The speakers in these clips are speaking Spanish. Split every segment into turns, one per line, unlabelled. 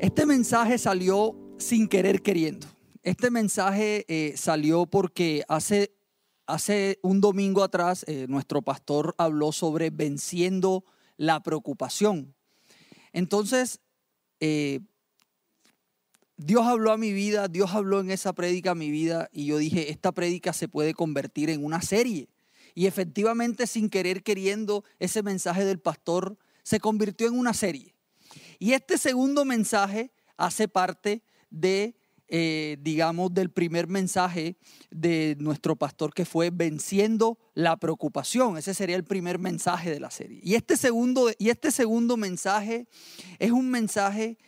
Este mensaje salió sin querer queriendo. Este mensaje eh, salió porque hace, hace un domingo atrás eh, nuestro pastor habló sobre venciendo la preocupación. Entonces, eh, Dios habló a mi vida, Dios habló en esa prédica a mi vida y yo dije, esta prédica se puede convertir en una serie. Y efectivamente, sin querer queriendo, ese mensaje del pastor se convirtió en una serie. Y este segundo mensaje hace parte de, eh, digamos, del primer mensaje de nuestro pastor que fue venciendo la preocupación. Ese sería el primer mensaje de la serie. Y este segundo, y este segundo mensaje es un mensaje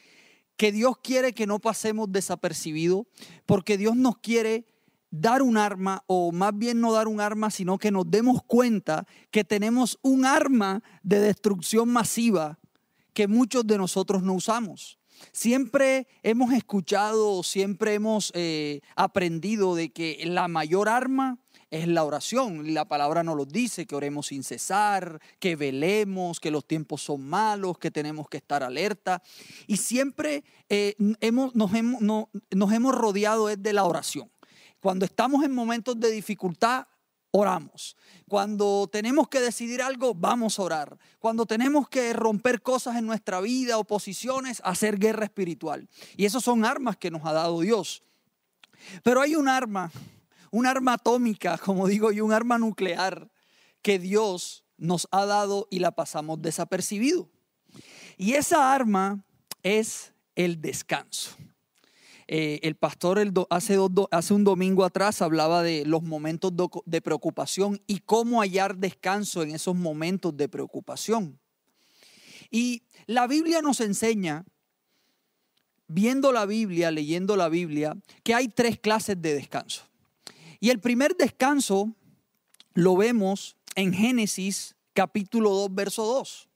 que Dios quiere que no pasemos desapercibido, porque Dios nos quiere dar un arma, o más bien no dar un arma, sino que nos demos cuenta que tenemos un arma de destrucción masiva que muchos de nosotros no usamos. Siempre hemos escuchado, siempre hemos eh, aprendido de que la mayor arma es la oración. La palabra nos lo dice, que oremos sin cesar, que velemos, que los tiempos son malos, que tenemos que estar alerta. Y siempre eh, hemos, nos, hemos, nos hemos rodeado de la oración. Cuando estamos en momentos de dificultad, oramos. Cuando tenemos que decidir algo, vamos a orar. Cuando tenemos que romper cosas en nuestra vida, oposiciones, hacer guerra espiritual. Y esos son armas que nos ha dado Dios. Pero hay un arma, un arma atómica, como digo y un arma nuclear que Dios nos ha dado y la pasamos desapercibido. Y esa arma es el descanso. Eh, el pastor hace, un domingo atrás hablaba de los momentos de preocupación y cómo hallar descanso en esos momentos de preocupación. Y la Biblia nos enseña, viendo la Biblia, leyendo la Biblia, que hay tres clases de descanso. Y el primer descanso lo vemos en Génesis capítulo 2, verso 2.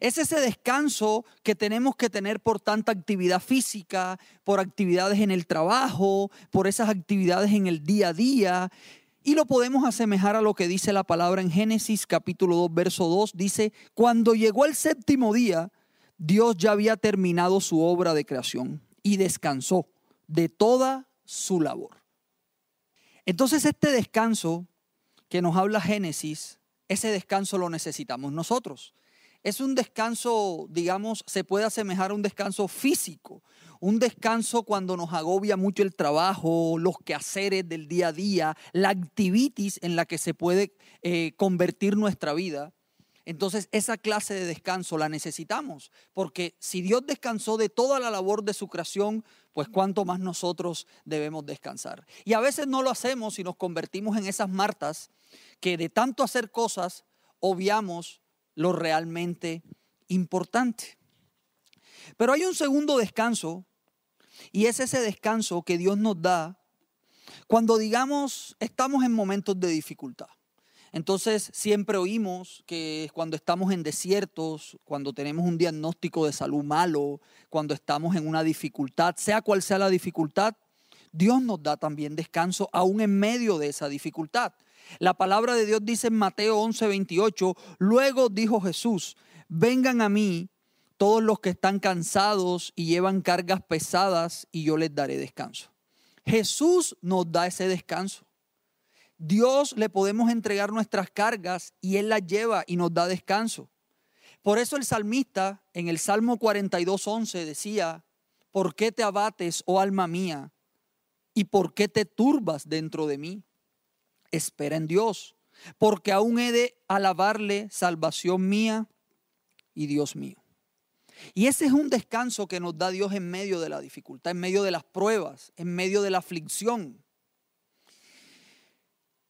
Es ese descanso que tenemos que tener por tanta actividad física, por actividades en el trabajo, por esas actividades en el día a día. Y lo podemos asemejar a lo que dice la palabra en Génesis capítulo 2, verso 2. Dice, cuando llegó el séptimo día, Dios ya había terminado su obra de creación y descansó de toda su labor. Entonces este descanso que nos habla Génesis, ese descanso lo necesitamos nosotros es un descanso, digamos, se puede asemejar a un descanso físico, un descanso cuando nos agobia mucho el trabajo, los quehaceres del día a día, la activitis en la que se puede eh, convertir nuestra vida. Entonces esa clase de descanso la necesitamos, porque si Dios descansó de toda la labor de su creación, pues cuánto más nosotros debemos descansar. Y a veces no lo hacemos y nos convertimos en esas martas que de tanto hacer cosas obviamos lo realmente importante. Pero hay un segundo descanso y es ese descanso que Dios nos da cuando digamos estamos en momentos de dificultad. Entonces siempre oímos que cuando estamos en desiertos, cuando tenemos un diagnóstico de salud malo, cuando estamos en una dificultad, sea cual sea la dificultad, Dios nos da también descanso aún en medio de esa dificultad. La palabra de Dios dice en Mateo 11, 28, luego dijo Jesús, vengan a mí todos los que están cansados y llevan cargas pesadas y yo les daré descanso. Jesús nos da ese descanso. Dios le podemos entregar nuestras cargas y Él las lleva y nos da descanso. Por eso el salmista en el Salmo 42, 11 decía, ¿por qué te abates, oh alma mía? ¿Y por qué te turbas dentro de mí? Espera en Dios, porque aún he de alabarle salvación mía y Dios mío. Y ese es un descanso que nos da Dios en medio de la dificultad, en medio de las pruebas, en medio de la aflicción.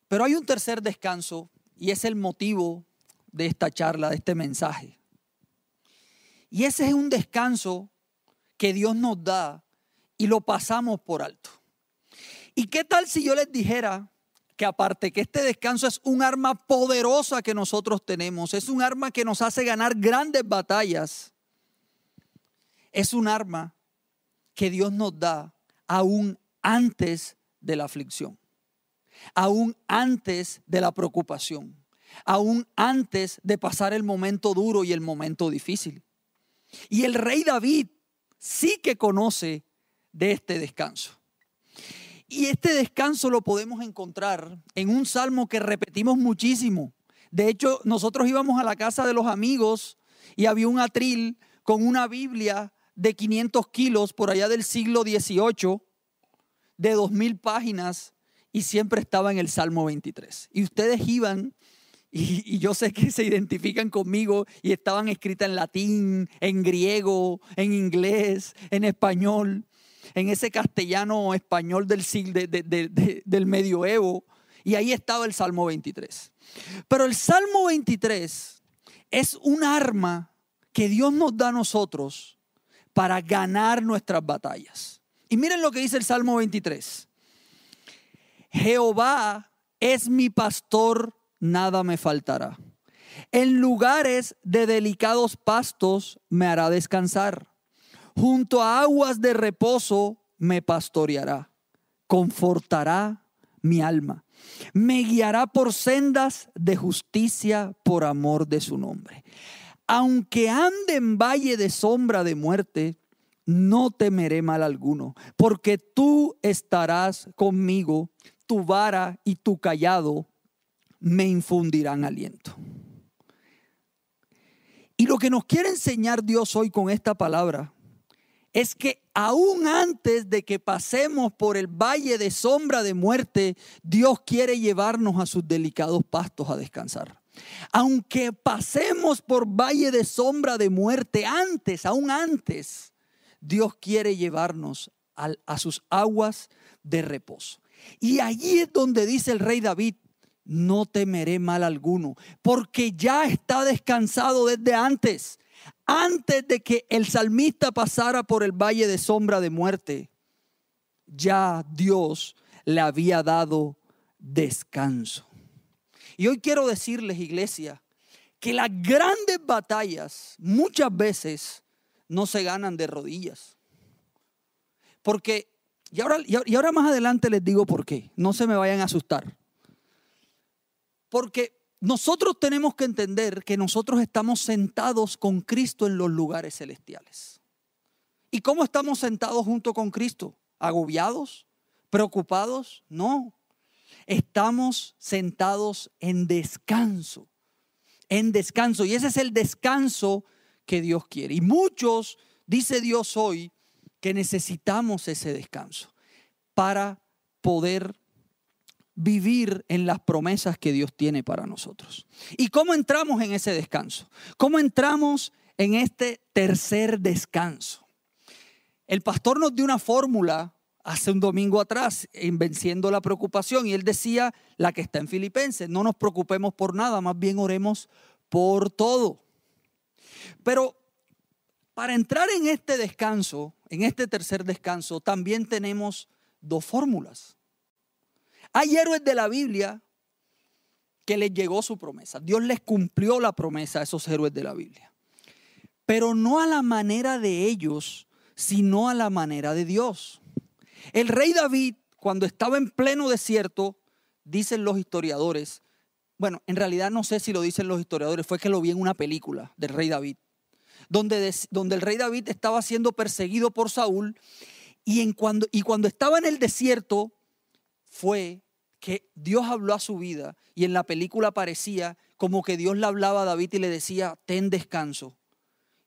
Pero hay un tercer descanso y es el motivo de esta charla, de este mensaje. Y ese es un descanso que Dios nos da y lo pasamos por alto. ¿Y qué tal si yo les dijera que aparte que este descanso es un arma poderosa que nosotros tenemos, es un arma que nos hace ganar grandes batallas, es un arma que Dios nos da aún antes de la aflicción, aún antes de la preocupación, aún antes de pasar el momento duro y el momento difícil. Y el rey David sí que conoce de este descanso. Y este descanso lo podemos encontrar en un salmo que repetimos muchísimo. De hecho, nosotros íbamos a la casa de los amigos y había un atril con una Biblia de 500 kilos por allá del siglo XVIII, de 2.000 páginas, y siempre estaba en el Salmo 23. Y ustedes iban, y, yo sé que se identifican conmigo, y estaban escritas en latín, en griego, en inglés, en español, en ese castellano español del, siglo, del medioevo, y ahí estaba el Salmo 23. Pero el Salmo 23 es un arma que Dios nos da a nosotros para ganar nuestras batallas. Y miren lo que dice el Salmo 23. Jehová es mi pastor, nada me faltará. En lugares de delicados pastos me hará descansar. Junto a aguas de reposo me pastoreará. Confortará mi alma. Me guiará por sendas de justicia por amor de su nombre. Aunque ande en valle de sombra de muerte, no temeré mal alguno, porque tú estarás conmigo, tu vara y tu callado me infundirán aliento. Y lo que nos quiere enseñar Dios hoy con esta palabra es que aún antes de que pasemos por el valle de sombra de muerte, Dios quiere llevarnos a sus delicados pastos a descansar. Aunque pasemos por valle de sombra de muerte antes, aún antes, Dios quiere llevarnos a, sus aguas de reposo. Y allí es donde dice el rey David, no temeré mal alguno, porque ya está descansado desde antes antes de que el salmista pasara por el valle de sombra de muerte, ya Dios le había dado descanso. Y hoy quiero decirles, iglesia, que las grandes batallas muchas veces no se ganan de rodillas. Porque, y ahora, y ahora más adelante les digo por qué, no se me vayan a asustar. Porque nosotros tenemos que entender que nosotros estamos sentados con Cristo en los lugares celestiales. ¿Y cómo estamos sentados junto con Cristo? ¿Agobiados? ¿Preocupados? No. Estamos sentados en descanso. En descanso. Y ese es el descanso que Dios quiere. Y muchos, dice Dios hoy, que necesitamos ese descanso para poder vivir en las promesas que Dios tiene para nosotros. ¿Y cómo entramos en ese descanso? ¿Cómo entramos en este tercer descanso? El pastor nos dio una fórmula hace un domingo atrás en Venciendo la Preocupación y él decía la que está en Filipenses, no nos preocupemos por nada, más bien oremos por todo. Pero para entrar en este descanso, en este tercer descanso, también tenemos dos fórmulas. Hay héroes de la Biblia que les llegó su promesa. Dios les cumplió la promesa a esos héroes de la Biblia. Pero no a la manera de ellos, sino a la manera de Dios. El rey David, cuando estaba en pleno desierto, dicen los historiadores, bueno, en realidad no sé si lo dicen los historiadores, fue que lo vi en una película del rey David, donde, donde el rey David estaba siendo perseguido por Saúl y, en cuando, y cuando estaba en el desierto fue que Dios habló a su vida y en la película parecía como que Dios le hablaba a David y le decía, ten descanso.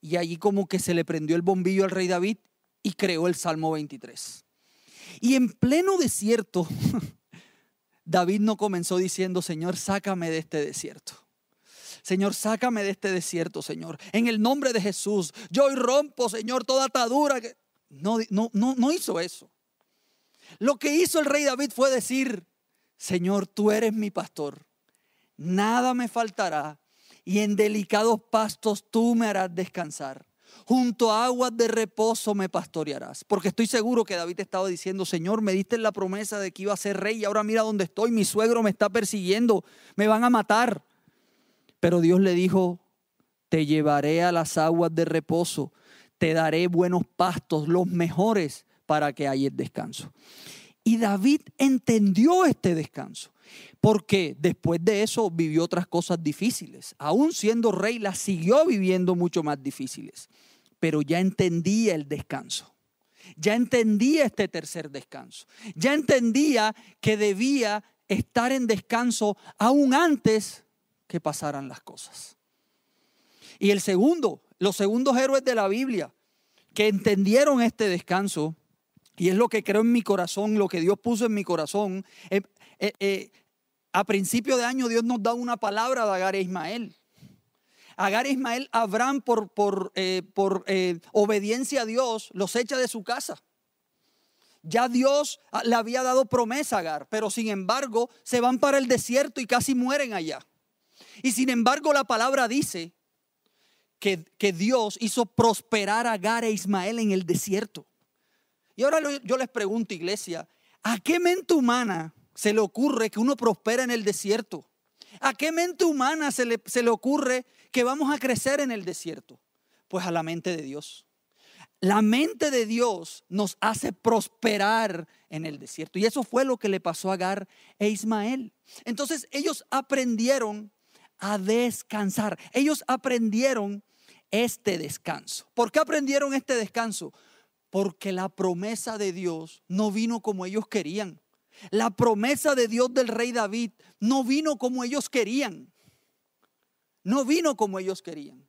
Y allí como que se le prendió el bombillo al rey David y creó el Salmo 23. Y en pleno desierto, David no comenzó diciendo, Señor, sácame de este desierto. Señor, sácame de este desierto, Señor. En el nombre de Jesús, yo hoy rompo, Señor, toda atadura. No, no, no, no hizo eso. Lo que hizo el rey David fue decir, Señor, tú eres mi pastor, nada me faltará y en delicados pastos tú me harás descansar. Junto a aguas de reposo me pastorearás. Porque estoy seguro que David estaba diciendo, Señor, me diste la promesa de que iba a ser rey y ahora mira dónde estoy, mi suegro me está persiguiendo, me van a matar. Pero Dios le dijo, te llevaré a las aguas de reposo, te daré buenos pastos, los mejores, para que haya descanso. Y David entendió este descanso, porque después de eso vivió otras cosas difíciles. Aún siendo rey, las siguió viviendo mucho más difíciles. pero ya entendía el descanso. Ya entendía este tercer descanso. Ya entendía que debía estar en descanso aún antes que pasaran las cosas. Y el segundo, los segundos héroes de la Biblia que entendieron este descanso, y es lo que creo en mi corazón, lo que Dios puso en mi corazón. Eh, eh, eh, a principio de año Dios nos da una palabra de Agar e Ismael. Agar e Ismael, Abraham por, por, por obediencia a Dios los echa de su casa. Ya Dios ah, le había dado promesa a Agar, pero sin embargo se van para el desierto y casi mueren allá. Y sin embargo la palabra dice que, que Dios hizo prosperar a Agar e Ismael en el desierto. Y ahora yo les pregunto, iglesia, ¿a qué mente humana se le ocurre que uno prospera en el desierto? ¿A qué mente humana se le, se le ocurre que vamos a crecer en el desierto? Pues a la mente de Dios. La mente de Dios nos hace prosperar en el desierto. Y eso fue lo que le pasó a Agar e Ismael. Entonces ellos aprendieron a descansar. Ellos aprendieron este descanso. ¿Por qué aprendieron este descanso? Porque la promesa de Dios no vino como ellos querían. La promesa de Dios del rey David no vino como ellos querían. No vino como ellos querían.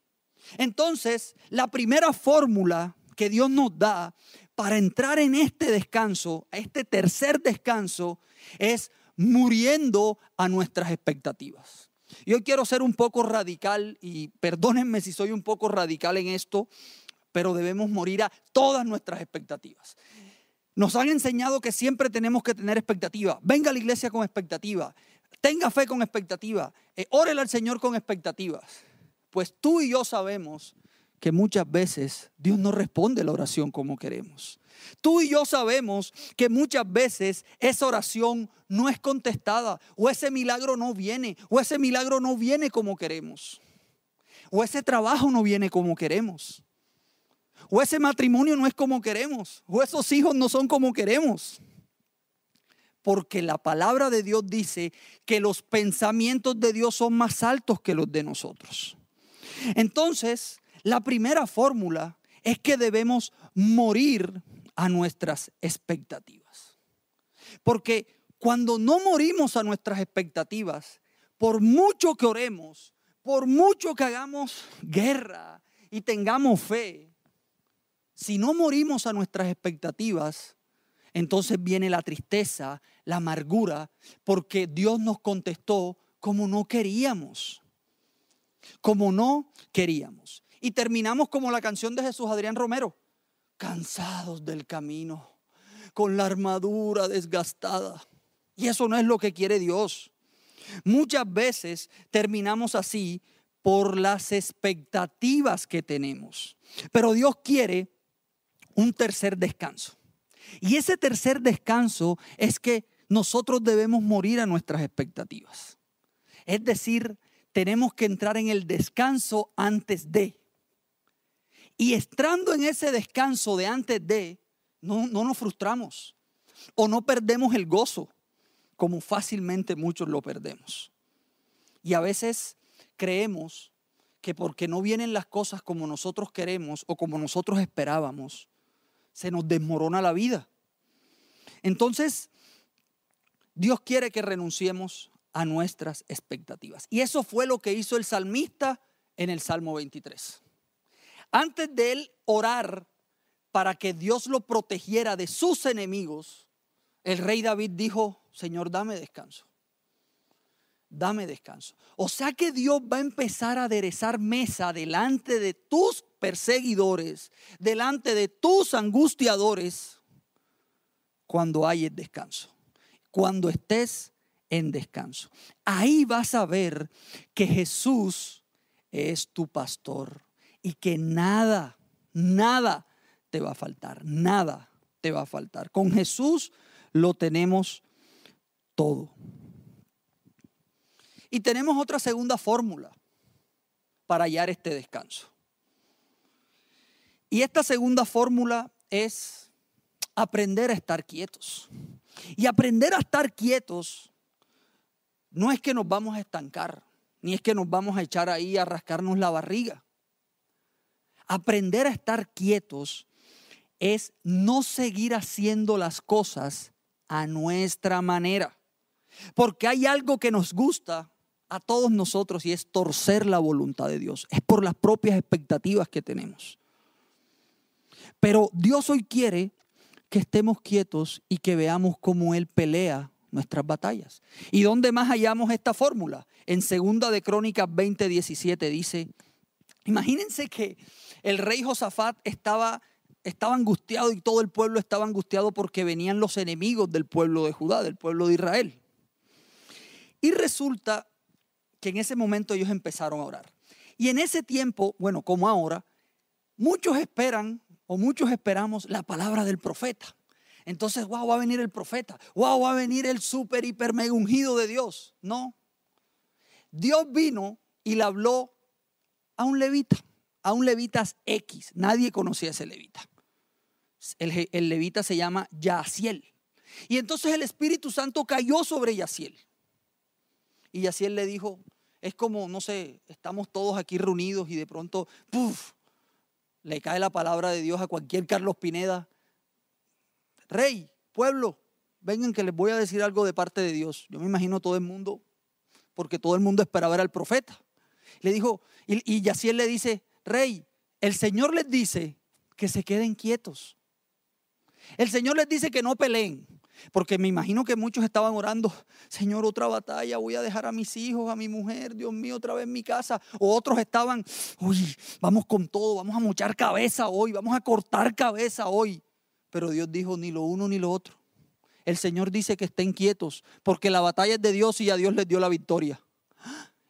Entonces, la primera fórmula que Dios nos da para entrar en este descanso, este tercer descanso, es muriendo a nuestras expectativas. Yo quiero ser un poco radical y perdónenme si soy un poco radical en esto, pero debemos morir a todas nuestras expectativas. Nos han enseñado que siempre tenemos que tener expectativa. Venga a la iglesia con expectativa. Tenga fe con expectativa. Eh, órele al Señor con expectativas. Pues tú y yo sabemos que muchas veces Dios no responde la oración como queremos. Tú y yo sabemos que muchas veces esa oración no es contestada o ese milagro no viene o ese milagro no viene como queremos o ese trabajo no viene como queremos. O ese matrimonio no es como queremos. O esos hijos no son como queremos. Porque la palabra de Dios dice que los pensamientos de Dios son más altos que los de nosotros. Entonces, la primera fórmula es que debemos morir a nuestras expectativas. Porque cuando no morimos a nuestras expectativas, por mucho que oremos, por mucho que hagamos guerra y tengamos fe, si no morimos a nuestras expectativas, entonces viene la tristeza, la amargura, porque Dios nos contestó como no queríamos. Como no queríamos. Y terminamos como la canción de Jesús Adrián Romero, cansados del camino, con la armadura desgastada. Y eso no es lo que quiere Dios. Muchas veces terminamos así por las expectativas que tenemos. Pero Dios quiere un tercer descanso. Y ese tercer descanso es que nosotros debemos morir a nuestras expectativas. Es decir, tenemos que entrar en el descanso antes de. Y estando en ese descanso de antes de, no, no nos frustramos o no perdemos el gozo, como fácilmente muchos lo perdemos. Y a veces creemos que porque no vienen las cosas como nosotros queremos o como nosotros esperábamos, se nos desmorona la vida. Entonces, Dios quiere que renunciemos a nuestras expectativas. Y eso fue lo que hizo el salmista en el Salmo 23. Antes de él orar para que Dios lo protegiera de sus enemigos, el rey David dijo, Señor, dame descanso. Dame descanso. O sea que Dios va a empezar a aderezar mesa delante de tus perseguidores, delante de tus angustiadores, cuando hay el descanso, cuando estés en descanso. Ahí vas a ver que Jesús es tu pastor y que nada, nada te va a faltar, nada te va a faltar. Con Jesús lo tenemos todo. Y tenemos otra segunda fórmula para hallar este descanso. Y esta segunda fórmula es aprender a estar quietos. Y aprender a estar quietos no es que nos vamos a estancar, ni es que nos vamos a echar ahí a rascarnos la barriga. Aprender a estar quietos es no seguir haciendo las cosas a nuestra manera. Porque hay algo que nos gusta a todos nosotros y es torcer la voluntad de Dios. Es por las propias expectativas que tenemos. Pero Dios hoy quiere que estemos quietos y que veamos cómo Él pelea nuestras batallas. ¿Y dónde más hallamos esta fórmula? En segunda de Crónicas 20, 17 dice, imagínense que el rey Josafat estaba, estaba angustiado y todo el pueblo estaba angustiado porque venían los enemigos del pueblo de Judá, del pueblo de Israel. Y resulta que en ese momento ellos empezaron a orar. Y en ese tiempo, bueno, como ahora, muchos esperan o muchos esperamos la palabra del profeta. Entonces, wow, va a venir el profeta. Wow, va a venir el super, hiper, mega ungido de Dios. No. Dios vino y le habló a un levita, a un levitas X. Nadie conocía ese levita. El, el levita se llama Yaciel. Y entonces el Espíritu Santo cayó sobre Yaciel. Y Yaciel le dijo, es como, no sé, estamos todos aquí reunidos y de pronto, ¡puf! Le cae la palabra de Dios a cualquier Carlos Pineda rey, pueblo, vengan que les voy a decir algo de parte de Dios. Yo me imagino todo el mundo, porque todo el mundo esperaba ver al profeta. Le dijo, y, y Yaciel le dice, rey, el Señor les dice que se queden quietos. El Señor les dice que no peleen. Porque me imagino que muchos estaban orando, Señor, otra batalla, voy a dejar a mis hijos, a mi mujer, Dios mío, otra vez mi casa. O otros estaban, uy, vamos con todo, vamos a mochar cabeza hoy, vamos a cortar cabeza hoy. Pero Dios dijo ni lo uno ni lo otro. El Señor dice que estén quietos porque la batalla es de Dios y a Dios les dio la victoria.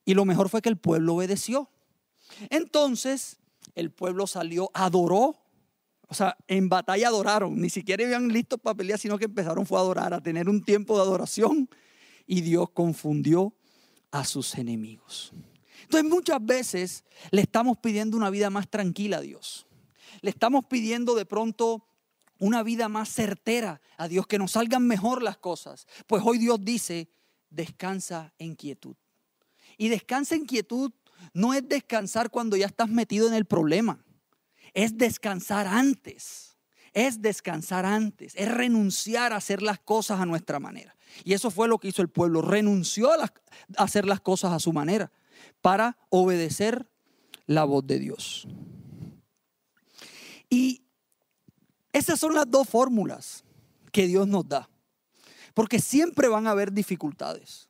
Y lo mejor fue que el pueblo obedeció. Entonces el pueblo salió, adoró. O sea, en batalla adoraron. Ni siquiera iban listos para pelear, sino que empezaron fue a adorar, a tener un tiempo de adoración. Y Dios confundió a sus enemigos. Entonces muchas veces le estamos pidiendo una vida más tranquila a Dios. Le estamos pidiendo de pronto una vida más certera a Dios, que nos salgan mejor las cosas. Pues hoy Dios dice, descansa en quietud. Y descansa en quietud no es descansar cuando ya estás metido en el problema, es descansar antes, es descansar antes, es renunciar a hacer las cosas a nuestra manera. Y eso fue lo que hizo el pueblo, renunció a, a hacer las cosas a su manera para obedecer la voz de Dios. Y esas son las dos fórmulas que Dios nos da. Porque siempre van a haber dificultades.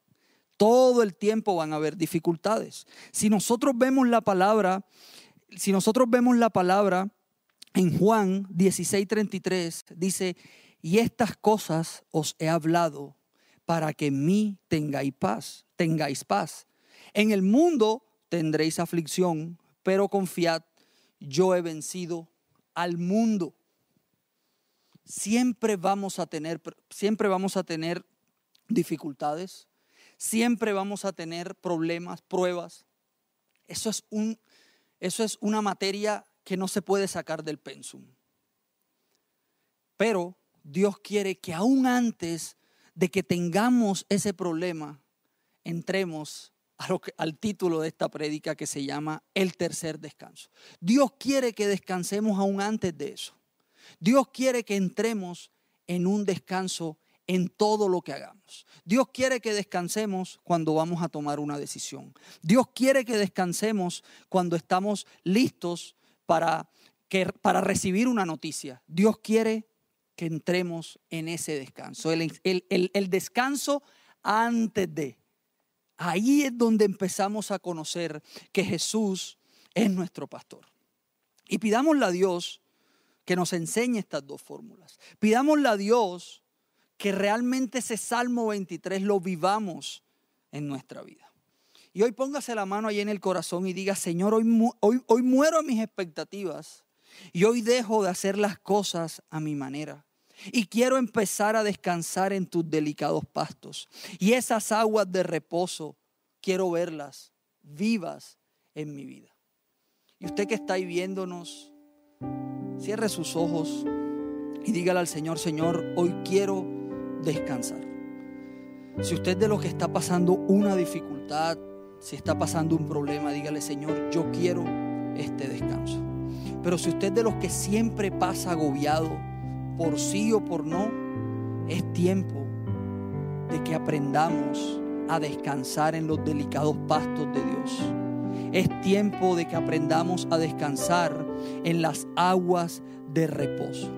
Todo el tiempo van a haber dificultades. Si nosotros vemos la palabra, si nosotros vemos la palabra en Juan 16:33, dice, y estas cosas os he hablado para que en mí tengáis paz, tengáis paz. En el mundo tendréis aflicción, pero confiad, yo he vencido al mundo siempre vamos a tener, siempre vamos a tener dificultades, siempre vamos a tener problemas, pruebas. Eso es, un, eso es una materia que no se puede sacar del pensum. Pero Dios quiere que aún antes de que tengamos ese problema, entremos al título de esta prédica que se llama el tercer descanso. Dios quiere que descansemos aún antes de eso. Dios quiere que entremos en un descanso en todo lo que hagamos. Dios quiere que descansemos cuando vamos a tomar una decisión. Dios quiere que descansemos cuando estamos listos para, que, para recibir una noticia. Dios quiere que entremos en ese descanso. El, el descanso antes de. Ahí es donde empezamos a conocer que Jesús es nuestro pastor. Y pidámosle a Dios que nos enseñe estas dos fórmulas. Pidámosle a Dios que realmente ese Salmo 23 lo vivamos en nuestra vida. Y hoy póngase la mano ahí en el corazón y diga, Señor, hoy, hoy, hoy muero a mis expectativas y hoy dejo de hacer las cosas a mi manera. Y quiero empezar a descansar en tus delicados pastos. Y esas aguas de reposo, quiero verlas vivas en mi vida. Y usted que está ahí viéndonos, Cierre sus ojos y dígale al Señor, Señor, hoy quiero descansar. Si usted de lo que está pasando una dificultad, si está pasando un problema, dígale, Señor, yo quiero este descanso. Pero si usted de los que siempre pasa agobiado, por sí o por no, es tiempo de que aprendamos a descansar en los delicados pastos de Dios. Es tiempo de que aprendamos a descansar en las aguas de reposo.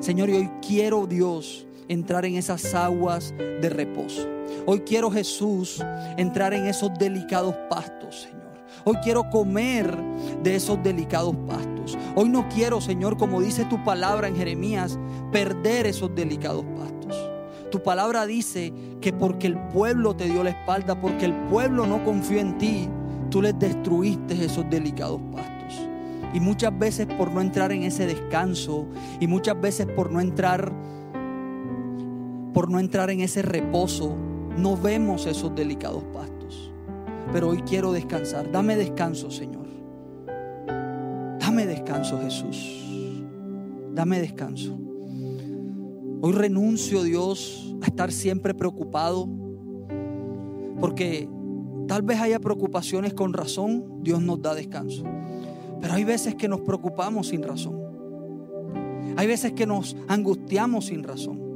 Señor, y hoy quiero Dios entrar en esas aguas de reposo. Hoy quiero Jesús entrar en esos delicados pastos, Señor. Hoy quiero comer de esos delicados pastos. Hoy no quiero, Señor, como dice tu palabra en Jeremías, perder esos delicados pastos. Tu palabra dice que porque el pueblo te dio la espalda, porque el pueblo no confió en ti, tú les destruiste esos delicados pastos. Y muchas veces por no entrar en ese descanso y muchas veces por no entrar por no entrar en ese reposo, no vemos esos delicados pastos. Pero hoy quiero descansar. Dame descanso, Señor. Dame descanso, Jesús. Dame descanso. Hoy renuncio, Dios, a estar siempre preocupado. Porque tal vez haya preocupaciones con razón, Dios nos da descanso. Pero hay veces que nos preocupamos sin razón. Hay veces que nos angustiamos sin razón.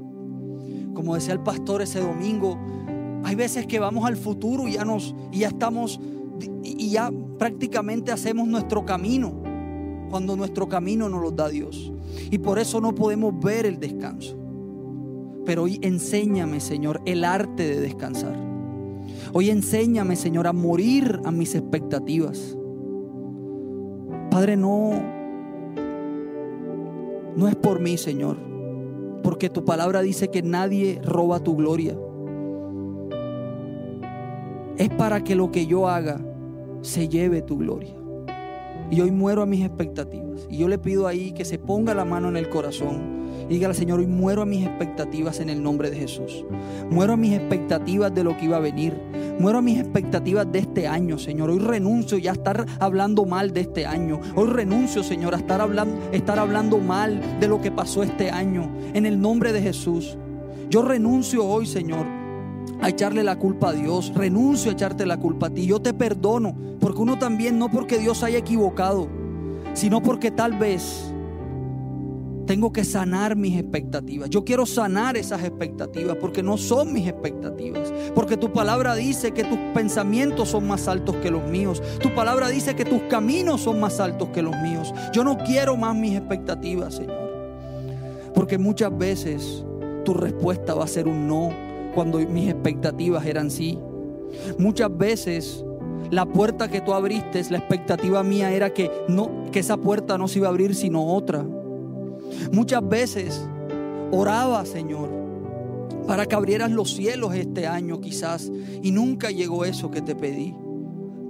Como decía el pastor ese domingo, hay veces que vamos al futuro y ya nos y ya estamos y ya prácticamente hacemos nuestro camino cuando nuestro camino nos lo da Dios. Y por eso no podemos ver el descanso. Pero hoy enséñame, Señor, el arte de descansar. Hoy enséñame, Señor, a morir a mis expectativas. Padre, no, no es por mí, Señor, porque tu palabra dice que nadie roba tu gloria. Es para que lo que yo haga se lleve tu gloria. Y hoy muero a mis expectativas. Y yo le pido ahí que se ponga la mano en el corazón dígale, Señor, hoy muero a mis expectativas en el nombre de Jesús. Muero a mis expectativas de lo que iba a venir. Muero a mis expectativas de este año, Señor. Hoy renuncio ya a estar hablando mal de este año. Hoy renuncio, Señor, a estar hablando, estar hablando mal de lo que pasó este año. En el nombre de Jesús. Yo renuncio hoy, Señor, a echarle la culpa a Dios. Renuncio a echarte la culpa a ti. Yo te perdono. Porque uno también, no porque Dios haya equivocado, sino porque tal vez tengo que sanar mis expectativas. Yo quiero sanar esas expectativas porque no son mis expectativas. Porque tu palabra dice que tus pensamientos son más altos que los míos. Tu palabra dice que tus caminos son más altos que los míos. Yo no quiero más mis expectativas, Señor. Porque muchas veces tu respuesta va a ser un no cuando mis expectativas eran sí. Muchas veces la puerta que tú abriste, la expectativa mía era que no que esa puerta no se iba a abrir sino otra. Muchas veces oraba, Señor, para que abrieras los cielos este año quizás y nunca llegó eso que te pedí.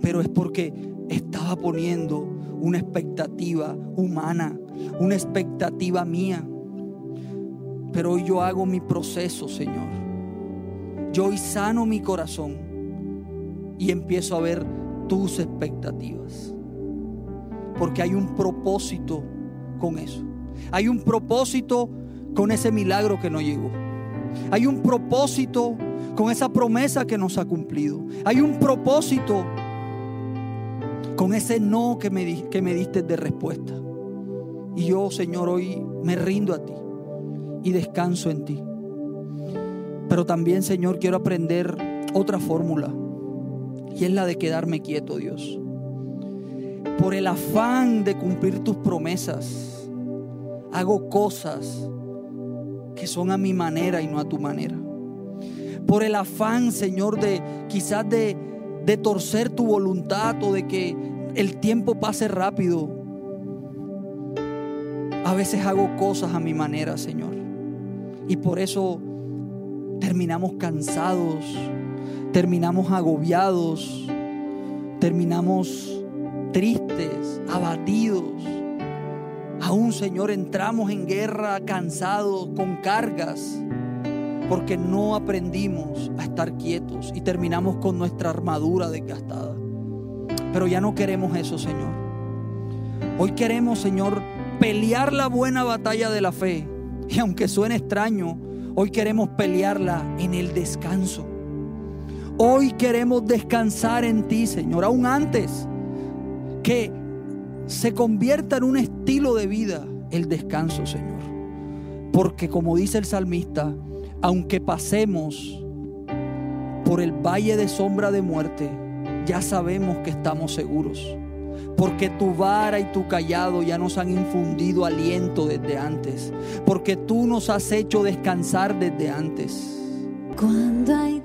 Pero es porque estaba poniendo una expectativa humana, una expectativa mía. Pero hoy yo hago mi proceso, Señor. Yo hoy sano mi corazón y empiezo a ver tus expectativas. Porque hay un propósito con eso. Hay un propósito con ese milagro que no llegó. Hay un propósito con esa promesa que nos ha cumplido. Hay un propósito con ese no que me, que me diste de respuesta. Y yo, Señor, hoy me rindo a ti y descanso en ti. Pero también, Señor, quiero aprender otra fórmula. Y es la de quedarme quieto, Dios. Por el afán de cumplir tus promesas hago cosas que son a mi manera y no a tu manera. Por el afán, Señor, de quizás de, de torcer tu voluntad o de que el tiempo pase rápido. A veces hago cosas a mi manera, Señor. Y por eso terminamos cansados, terminamos agobiados, terminamos tristes, abatidos. Aún, Señor, entramos en guerra cansados, con cargas, porque no aprendimos a estar quietos y terminamos con nuestra armadura desgastada. Pero ya no queremos eso, Señor. Hoy queremos, Señor, pelear la buena batalla de la fe. Y aunque suene extraño, hoy queremos pelearla en el descanso. Hoy queremos descansar en ti, Señor, aún antes que se convierta en un estilo de vida el descanso, Señor. Porque como dice el salmista, aunque pasemos por el valle de sombra de muerte, ya sabemos que estamos seguros. Porque tu vara y tu callado ya nos han infundido aliento desde antes. Porque tú nos has hecho descansar desde antes.
Cuando hay